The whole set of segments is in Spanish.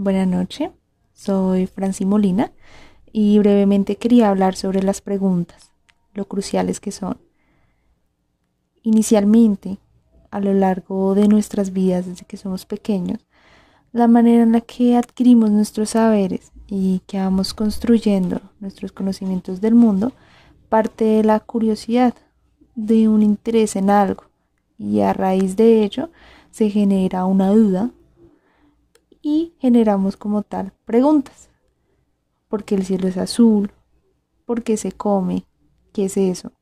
Buenas noches, soy Franci Molina y brevemente quería hablar sobre las preguntas, lo cruciales que son. Inicialmente, a lo largo de nuestras vidas desde que somos pequeños, la manera en la que adquirimos nuestros saberes y que vamos construyendo nuestros conocimientos del mundo parte de la curiosidad, de un interés en algo y a raíz de ello se genera una duda y generamos como tal preguntas. ¿Por qué el cielo es azul? ¿Por qué se come? ¿Qué es eso?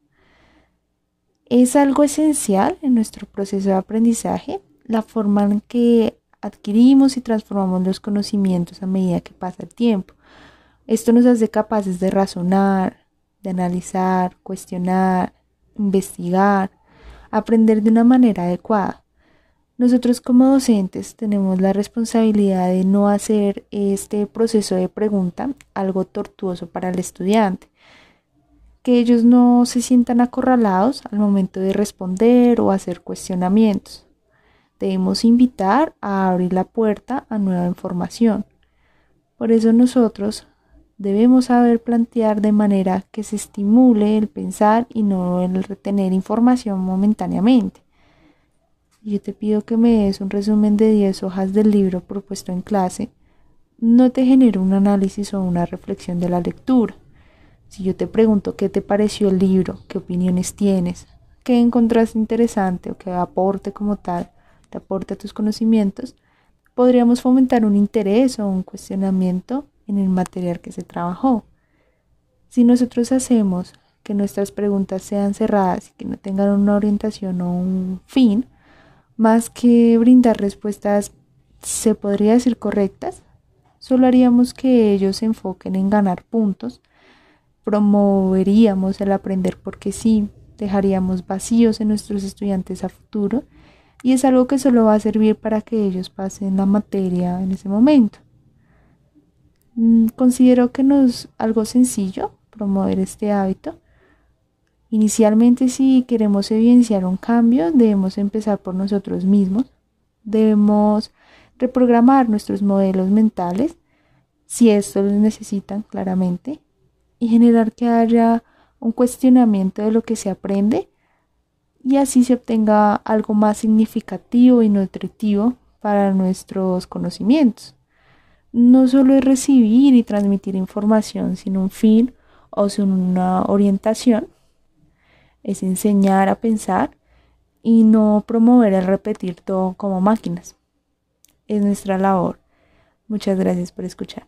Es algo esencial en nuestro proceso de aprendizaje, la forma en que adquirimos y transformamos los conocimientos a medida que pasa el tiempo. Esto nos hace capaces de razonar, de analizar, cuestionar, investigar, aprender de una manera adecuada. Nosotros como docentes tenemos la responsabilidad de no hacer este proceso de pregunta algo tortuoso para el estudiante, que ellos no se sientan acorralados al momento de responder o hacer cuestionamientos. Debemos invitar a abrir la puerta a nueva información. Por eso nosotros debemos saber plantear de manera que se estimule el pensar y no el retener información momentáneamente. Yo te pido que me des un resumen de 10 hojas del libro propuesto en clase. No te genero un análisis o una reflexión de la lectura. Si yo te pregunto qué te pareció el libro, qué opiniones tienes, qué encontraste interesante o qué aporte como tal, te aporte a tus conocimientos, podríamos fomentar un interés o un cuestionamiento en el material que se trabajó. Si nosotros hacemos que nuestras preguntas sean cerradas y que no tengan una orientación o un fin, más que brindar respuestas, se podría decir correctas, solo haríamos que ellos se enfoquen en ganar puntos, promoveríamos el aprender porque sí, dejaríamos vacíos en nuestros estudiantes a futuro y es algo que solo va a servir para que ellos pasen la materia en ese momento. Mm, considero que no es algo sencillo promover este hábito. Inicialmente, si queremos evidenciar un cambio, debemos empezar por nosotros mismos. Debemos reprogramar nuestros modelos mentales, si estos los necesitan claramente, y generar que haya un cuestionamiento de lo que se aprende y así se obtenga algo más significativo y nutritivo para nuestros conocimientos no solo es recibir y transmitir información sin un fin o sin una orientación, es enseñar a pensar y no promover el repetir todo como máquinas. Es nuestra labor. Muchas gracias por escuchar.